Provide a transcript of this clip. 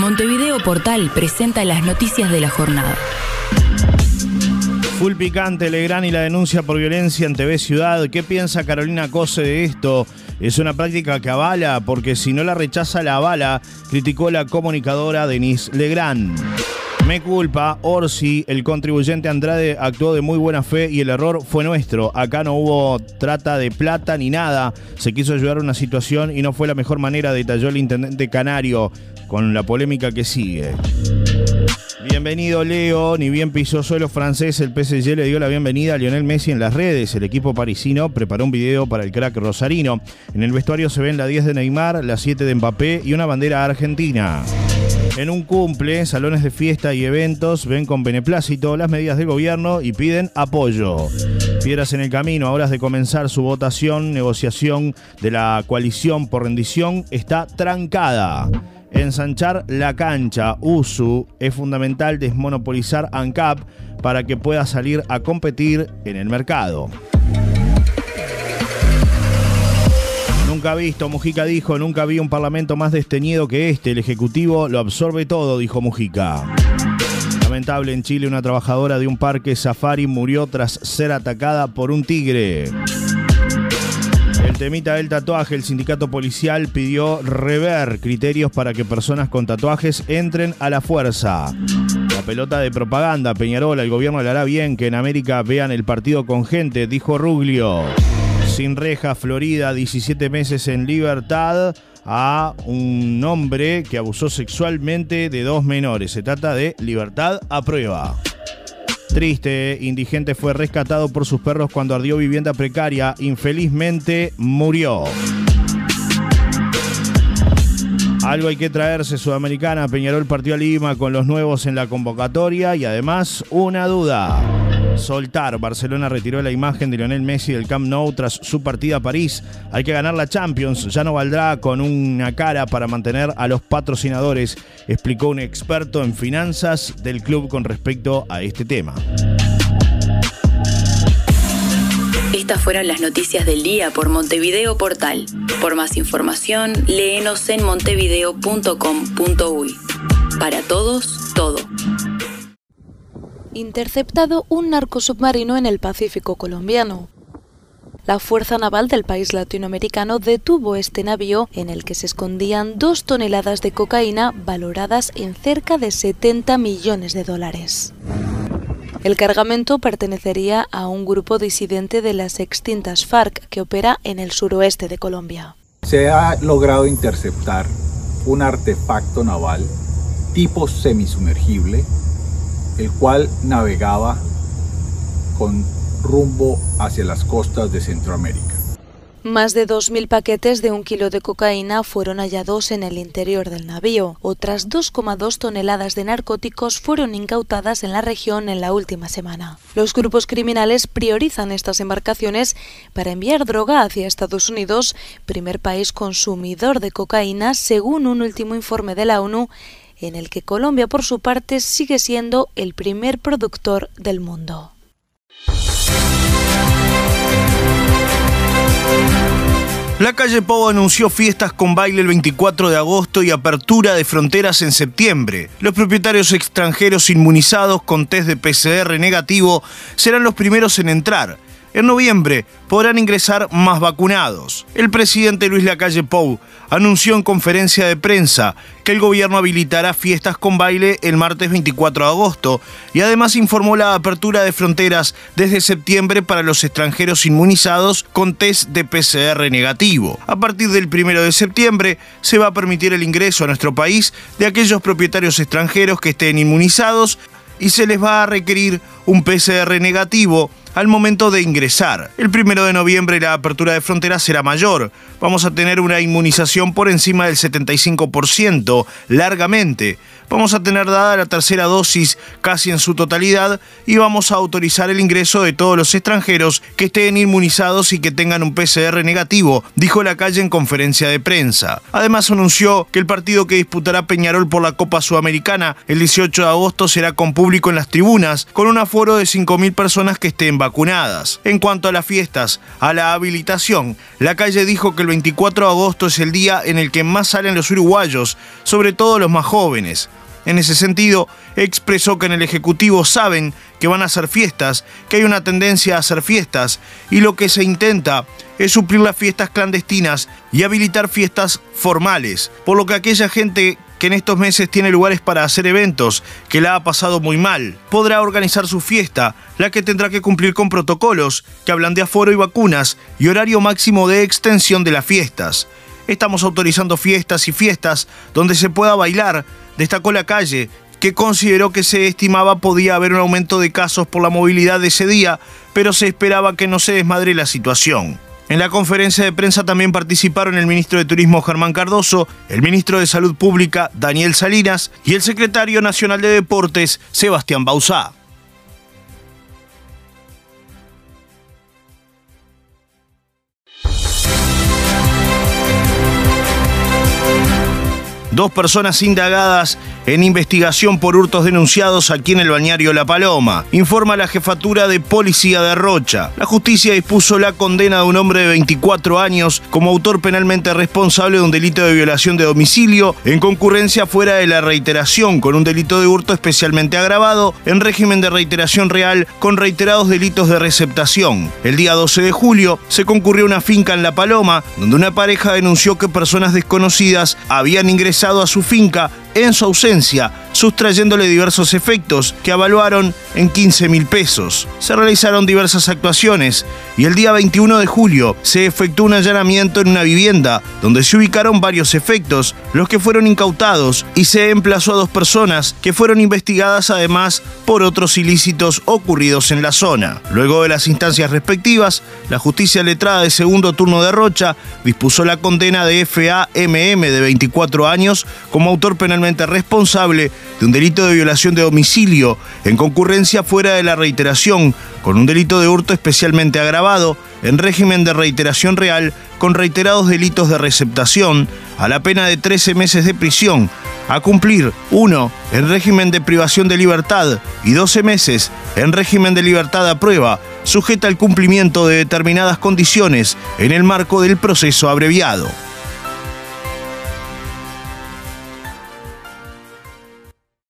Montevideo Portal presenta las noticias de la jornada. Full picante, Legrán y la denuncia por violencia en TV Ciudad. ¿Qué piensa Carolina Cose de esto? Es una práctica que avala, porque si no la rechaza, la avala, criticó la comunicadora Denise Legrán. Me culpa, Orsi, el contribuyente Andrade actuó de muy buena fe y el error fue nuestro. Acá no hubo trata de plata ni nada. Se quiso ayudar a una situación y no fue la mejor manera, detalló el intendente canario, con la polémica que sigue. Bienvenido Leo, ni bien pisó suelo francés, el PSG le dio la bienvenida a Lionel Messi en las redes. El equipo parisino preparó un video para el crack rosarino. En el vestuario se ven la 10 de Neymar, la 7 de Mbappé y una bandera argentina. En un cumple, salones de fiesta y eventos ven con beneplácito las medidas del gobierno y piden apoyo. Piedras en el camino, a horas de comenzar su votación, negociación de la coalición por rendición está trancada. Ensanchar la cancha, USU, es fundamental desmonopolizar ANCAP para que pueda salir a competir en el mercado. Nunca visto, Mujica dijo, nunca vi un parlamento más desteñido que este. El Ejecutivo lo absorbe todo, dijo Mujica. Lamentable en Chile, una trabajadora de un parque safari murió tras ser atacada por un tigre. Temita del tatuaje, el sindicato policial pidió rever criterios para que personas con tatuajes entren a la fuerza. La pelota de propaganda, Peñarol, el gobierno le hará bien que en América vean el partido con gente, dijo Ruglio sin reja, Florida, 17 meses en libertad a un hombre que abusó sexualmente de dos menores. Se trata de libertad a prueba. Triste, indigente fue rescatado por sus perros cuando ardió vivienda precaria. Infelizmente murió. Algo hay que traerse, Sudamericana. Peñarol partió a Lima con los nuevos en la convocatoria y además una duda soltar. Barcelona retiró la imagen de Lionel Messi del Camp Nou tras su partida a París. Hay que ganar la Champions, ya no valdrá con una cara para mantener a los patrocinadores, explicó un experto en finanzas del club con respecto a este tema. Estas fueron las noticias del día por Montevideo Portal. Por más información, léenos en montevideo.com.uy. Para todos, todo interceptado un narcosubmarino en el Pacífico colombiano. La Fuerza Naval del país latinoamericano detuvo este navío en el que se escondían dos toneladas de cocaína valoradas en cerca de 70 millones de dólares. El cargamento pertenecería a un grupo disidente de las extintas FARC que opera en el suroeste de Colombia. Se ha logrado interceptar un artefacto naval tipo semisumergible el cual navegaba con rumbo hacia las costas de Centroamérica. Más de 2.000 paquetes de un kilo de cocaína fueron hallados en el interior del navío. Otras 2,2 toneladas de narcóticos fueron incautadas en la región en la última semana. Los grupos criminales priorizan estas embarcaciones para enviar droga hacia Estados Unidos, primer país consumidor de cocaína, según un último informe de la ONU en el que Colombia por su parte sigue siendo el primer productor del mundo. La calle Pau anunció fiestas con baile el 24 de agosto y apertura de fronteras en septiembre. Los propietarios extranjeros inmunizados con test de PCR negativo serán los primeros en entrar. En noviembre podrán ingresar más vacunados. El presidente Luis Lacalle Pou anunció en conferencia de prensa que el gobierno habilitará fiestas con baile el martes 24 de agosto y además informó la apertura de fronteras desde septiembre para los extranjeros inmunizados con test de PCR negativo. A partir del 1 de septiembre se va a permitir el ingreso a nuestro país de aquellos propietarios extranjeros que estén inmunizados y se les va a requerir un PCR negativo al momento de ingresar. El primero de noviembre la apertura de fronteras será mayor. Vamos a tener una inmunización por encima del 75%, largamente. Vamos a tener dada la tercera dosis casi en su totalidad y vamos a autorizar el ingreso de todos los extranjeros que estén inmunizados y que tengan un PCR negativo, dijo la calle en conferencia de prensa. Además anunció que el partido que disputará Peñarol por la Copa Sudamericana el 18 de agosto será con público en las tribunas, con un aforo de 5.000 personas que estén vacunadas. En cuanto a las fiestas, a la habilitación, la calle dijo que el 24 de agosto es el día en el que más salen los uruguayos, sobre todo los más jóvenes. En ese sentido, expresó que en el Ejecutivo saben que van a hacer fiestas, que hay una tendencia a hacer fiestas, y lo que se intenta es suplir las fiestas clandestinas y habilitar fiestas formales, por lo que aquella gente que en estos meses tiene lugares para hacer eventos, que la ha pasado muy mal, podrá organizar su fiesta, la que tendrá que cumplir con protocolos que hablan de aforo y vacunas y horario máximo de extensión de las fiestas. Estamos autorizando fiestas y fiestas donde se pueda bailar, destacó la calle, que consideró que se estimaba podía haber un aumento de casos por la movilidad de ese día, pero se esperaba que no se desmadre la situación. En la conferencia de prensa también participaron el ministro de Turismo Germán Cardoso, el ministro de Salud Pública Daniel Salinas y el secretario nacional de Deportes Sebastián Bauzá. Dos personas indagadas en investigación por hurtos denunciados aquí en el bañario La Paloma, informa la jefatura de policía de Rocha. La justicia dispuso la condena de un hombre de 24 años como autor penalmente responsable de un delito de violación de domicilio en concurrencia fuera de la reiteración con un delito de hurto especialmente agravado en régimen de reiteración real con reiterados delitos de receptación. El día 12 de julio se concurrió una finca en La Paloma donde una pareja denunció que personas desconocidas habían ingresado a su finca en su ausencia, sustrayéndole diversos efectos que avaluaron en 15 mil pesos. Se realizaron diversas actuaciones y el día 21 de julio se efectuó un allanamiento en una vivienda donde se ubicaron varios efectos, los que fueron incautados y se emplazó a dos personas que fueron investigadas además por otros ilícitos ocurridos en la zona. Luego de las instancias respectivas, la justicia letrada de segundo turno de Rocha dispuso la condena de FAMM de 24 años como autor penal responsable de un delito de violación de domicilio en concurrencia fuera de la reiteración, con un delito de hurto especialmente agravado, en régimen de reiteración real, con reiterados delitos de receptación, a la pena de 13 meses de prisión, a cumplir uno en régimen de privación de libertad y 12 meses en régimen de libertad a prueba, sujeta al cumplimiento de determinadas condiciones en el marco del proceso abreviado.